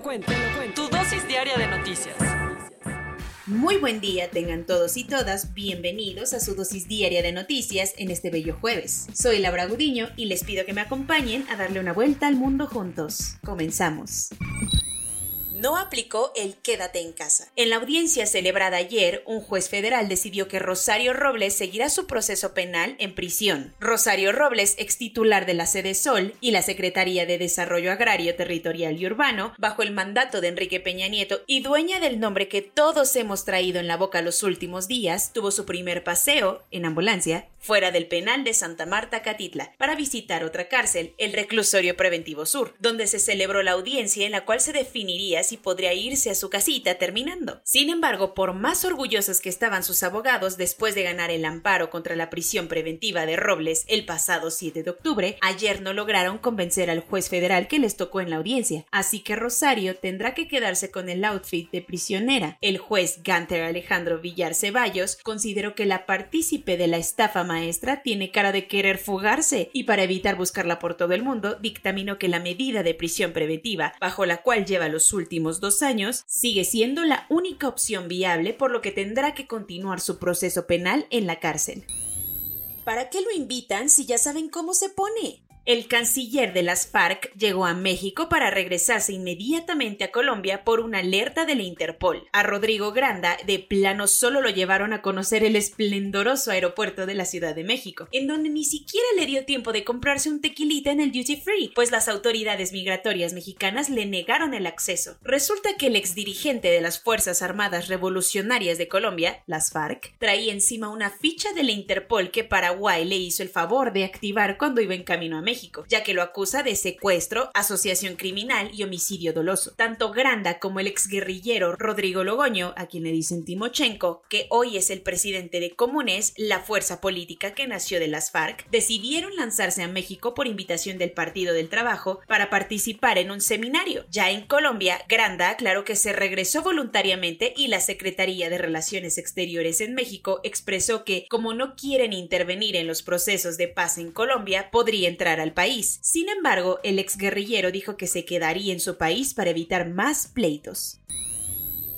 lo. Tu dosis diaria de noticias. Muy buen día tengan todos y todas, bienvenidos a su dosis diaria de noticias en este bello jueves. Soy Laura Gudiño y les pido que me acompañen a darle una vuelta al mundo juntos. Comenzamos no aplicó el quédate en casa. En la audiencia celebrada ayer, un juez federal decidió que Rosario Robles seguirá su proceso penal en prisión. Rosario Robles, ex titular de la sede Sol y la Secretaría de Desarrollo Agrario, Territorial y Urbano, bajo el mandato de Enrique Peña Nieto y dueña del nombre que todos hemos traído en la boca los últimos días, tuvo su primer paseo, en ambulancia, fuera del penal de Santa Marta Catitla, para visitar otra cárcel, el Reclusorio Preventivo Sur, donde se celebró la audiencia en la cual se definiría si podría irse a su casita terminando. Sin embargo, por más orgullosos que estaban sus abogados después de ganar el amparo contra la prisión preventiva de Robles el pasado 7 de octubre, ayer no lograron convencer al juez federal que les tocó en la audiencia, así que Rosario tendrá que quedarse con el outfit de prisionera. El juez Ganter Alejandro Villar Ceballos consideró que la partícipe de la estafa maestra tiene cara de querer fugarse y para evitar buscarla por todo el mundo dictaminó que la medida de prisión preventiva bajo la cual lleva los últimos dos años, sigue siendo la única opción viable por lo que tendrá que continuar su proceso penal en la cárcel. ¿Para qué lo invitan si ya saben cómo se pone? El canciller de las FARC llegó a México para regresarse inmediatamente a Colombia por una alerta de la Interpol. A Rodrigo Granda, de plano, solo lo llevaron a conocer el esplendoroso aeropuerto de la Ciudad de México, en donde ni siquiera le dio tiempo de comprarse un tequilita en el duty free, pues las autoridades migratorias mexicanas le negaron el acceso. Resulta que el exdirigente de las Fuerzas Armadas Revolucionarias de Colombia, las FARC, traía encima una ficha de la Interpol que Paraguay le hizo el favor de activar cuando iba en camino a México ya que lo acusa de secuestro, asociación criminal y homicidio doloso. Tanto Granda como el exguerrillero Rodrigo Logoño, a quien le dicen Timochenko, que hoy es el presidente de Comunes, la fuerza política que nació de las FARC, decidieron lanzarse a México por invitación del Partido del Trabajo para participar en un seminario. Ya en Colombia, Granda aclaró que se regresó voluntariamente y la Secretaría de Relaciones Exteriores en México expresó que, como no quieren intervenir en los procesos de paz en Colombia, podría entrar al país. Sin embargo, el exguerrillero dijo que se quedaría en su país para evitar más pleitos.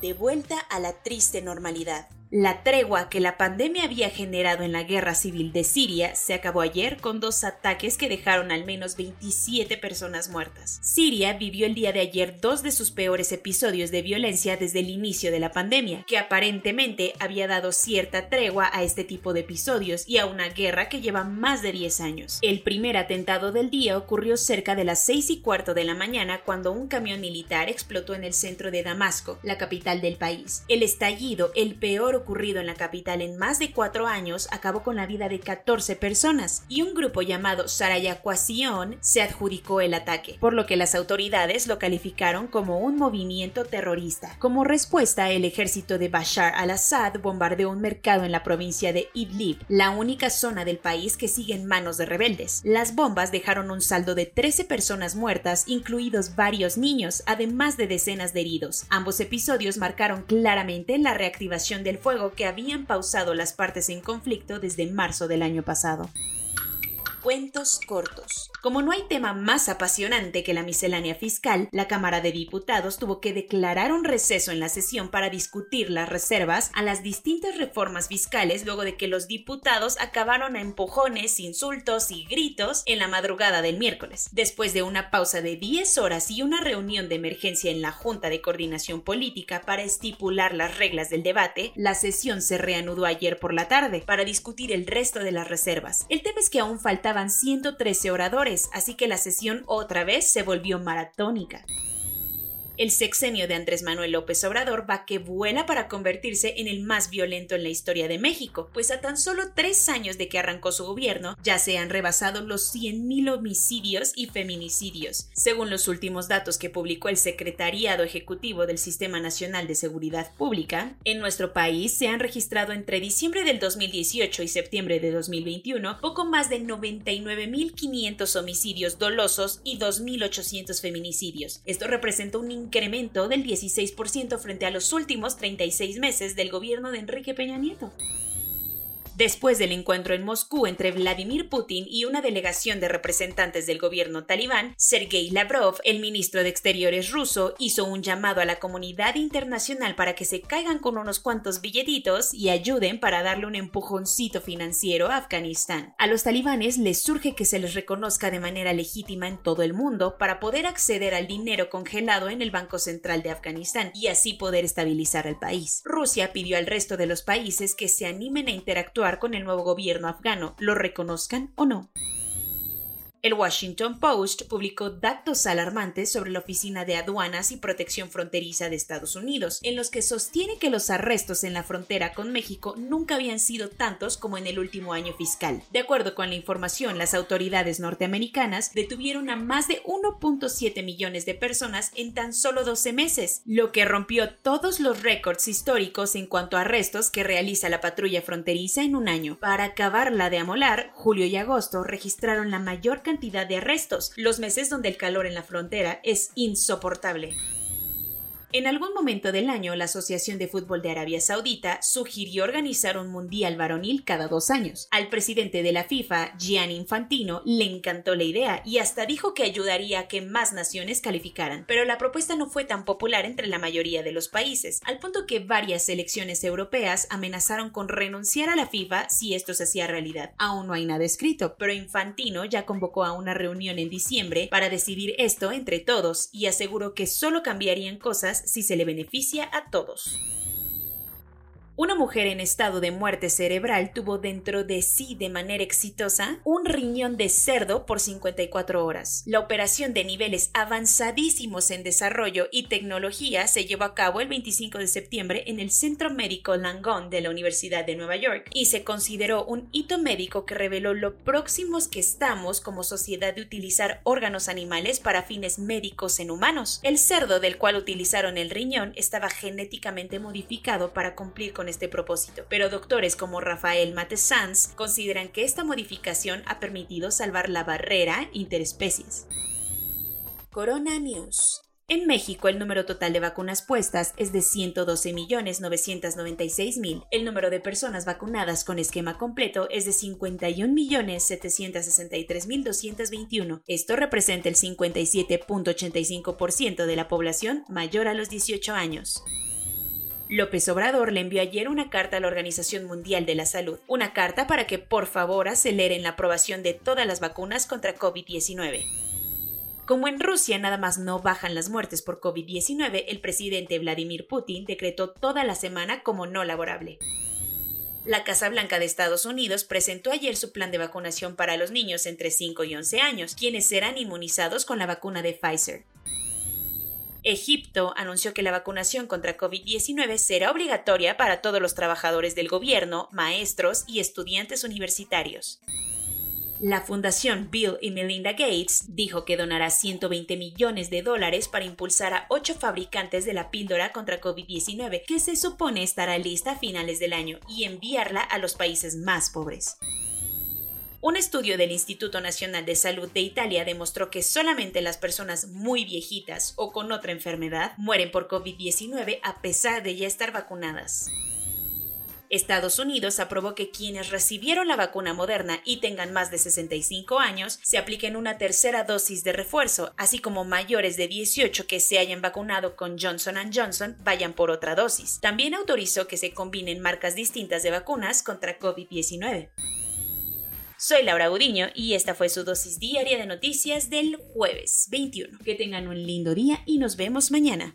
De vuelta a la triste normalidad. La tregua que la pandemia había generado en la guerra civil de Siria se acabó ayer con dos ataques que dejaron al menos 27 personas muertas. Siria vivió el día de ayer dos de sus peores episodios de violencia desde el inicio de la pandemia, que aparentemente había dado cierta tregua a este tipo de episodios y a una guerra que lleva más de 10 años. El primer atentado del día ocurrió cerca de las 6 y cuarto de la mañana cuando un camión militar explotó en el centro de Damasco, la capital del país. El estallido, el peor ocurrido en la capital en más de cuatro años acabó con la vida de 14 personas y un grupo llamado Sarayacuación se adjudicó el ataque, por lo que las autoridades lo calificaron como un movimiento terrorista. Como respuesta, el ejército de Bashar al-Assad bombardeó un mercado en la provincia de Idlib, la única zona del país que sigue en manos de rebeldes. Las bombas dejaron un saldo de 13 personas muertas, incluidos varios niños, además de decenas de heridos. Ambos episodios marcaron claramente la reactivación del fuego que habían pausado las partes en conflicto desde marzo del año pasado. Cuentos cortos. Como no hay tema más apasionante que la miscelánea fiscal, la Cámara de Diputados tuvo que declarar un receso en la sesión para discutir las reservas a las distintas reformas fiscales luego de que los diputados acabaron a empujones, insultos y gritos en la madrugada del miércoles. Después de una pausa de 10 horas y una reunión de emergencia en la Junta de Coordinación Política para estipular las reglas del debate, la sesión se reanudó ayer por la tarde para discutir el resto de las reservas. El tema es que aún faltaban 113 oradores así que la sesión otra vez se volvió maratónica. El sexenio de Andrés Manuel López Obrador va que vuela para convertirse en el más violento en la historia de México, pues a tan solo tres años de que arrancó su gobierno ya se han rebasado los 100.000 homicidios y feminicidios, según los últimos datos que publicó el Secretariado Ejecutivo del Sistema Nacional de Seguridad Pública. En nuestro país se han registrado entre diciembre del 2018 y septiembre de 2021 poco más de 99.500 homicidios dolosos y 2.800 feminicidios. Esto representa un incremento del 16% frente a los últimos 36 meses del gobierno de Enrique Peña Nieto. Después del encuentro en Moscú entre Vladimir Putin y una delegación de representantes del gobierno talibán, Sergei Lavrov, el ministro de Exteriores ruso, hizo un llamado a la comunidad internacional para que se caigan con unos cuantos billetitos y ayuden para darle un empujoncito financiero a Afganistán. A los talibanes les surge que se les reconozca de manera legítima en todo el mundo para poder acceder al dinero congelado en el Banco Central de Afganistán y así poder estabilizar el país. Rusia pidió al resto de los países que se animen a interactuar con el nuevo gobierno afgano, lo reconozcan o no. El Washington Post publicó datos alarmantes sobre la Oficina de Aduanas y Protección Fronteriza de Estados Unidos, en los que sostiene que los arrestos en la frontera con México nunca habían sido tantos como en el último año fiscal. De acuerdo con la información, las autoridades norteamericanas detuvieron a más de 1.7 millones de personas en tan solo 12 meses, lo que rompió todos los récords históricos en cuanto a arrestos que realiza la patrulla fronteriza en un año. Para acabarla de amolar, julio y agosto registraron la mayor cantidad de arrestos, los meses donde el calor en la frontera es insoportable. En algún momento del año, la Asociación de Fútbol de Arabia Saudita sugirió organizar un mundial varonil cada dos años. Al presidente de la FIFA, Gianni Infantino, le encantó la idea y hasta dijo que ayudaría a que más naciones calificaran, pero la propuesta no fue tan popular entre la mayoría de los países, al punto que varias selecciones europeas amenazaron con renunciar a la FIFA si esto se hacía realidad. Aún no hay nada escrito, pero Infantino ya convocó a una reunión en diciembre para decidir esto entre todos y aseguró que solo cambiarían cosas si se le beneficia a todos. Una mujer en estado de muerte cerebral tuvo dentro de sí de manera exitosa un riñón de cerdo por 54 horas. La operación de niveles avanzadísimos en desarrollo y tecnología se llevó a cabo el 25 de septiembre en el Centro Médico Langone de la Universidad de Nueva York y se consideró un hito médico que reveló lo próximos que estamos como sociedad de utilizar órganos animales para fines médicos en humanos. El cerdo del cual utilizaron el riñón estaba genéticamente modificado para cumplir con este propósito, pero doctores como Rafael Matessans consideran que esta modificación ha permitido salvar la barrera interespecies. Corona News. En México, el número total de vacunas puestas es de 112.996.000. El número de personas vacunadas con esquema completo es de 51.763.221. Esto representa el 57.85% de la población mayor a los 18 años. López Obrador le envió ayer una carta a la Organización Mundial de la Salud, una carta para que por favor aceleren la aprobación de todas las vacunas contra COVID-19. Como en Rusia nada más no bajan las muertes por COVID-19, el presidente Vladimir Putin decretó toda la semana como no laborable. La Casa Blanca de Estados Unidos presentó ayer su plan de vacunación para los niños entre 5 y 11 años, quienes serán inmunizados con la vacuna de Pfizer. Egipto anunció que la vacunación contra COVID-19 será obligatoria para todos los trabajadores del gobierno, maestros y estudiantes universitarios. La Fundación Bill y Melinda Gates dijo que donará 120 millones de dólares para impulsar a ocho fabricantes de la píldora contra COVID-19, que se supone estará lista a finales del año, y enviarla a los países más pobres. Un estudio del Instituto Nacional de Salud de Italia demostró que solamente las personas muy viejitas o con otra enfermedad mueren por COVID-19 a pesar de ya estar vacunadas. Estados Unidos aprobó que quienes recibieron la vacuna moderna y tengan más de 65 años se apliquen una tercera dosis de refuerzo, así como mayores de 18 que se hayan vacunado con Johnson ⁇ Johnson vayan por otra dosis. También autorizó que se combinen marcas distintas de vacunas contra COVID-19. Soy Laura Gudiño y esta fue su dosis diaria de noticias del jueves 21. Que tengan un lindo día y nos vemos mañana.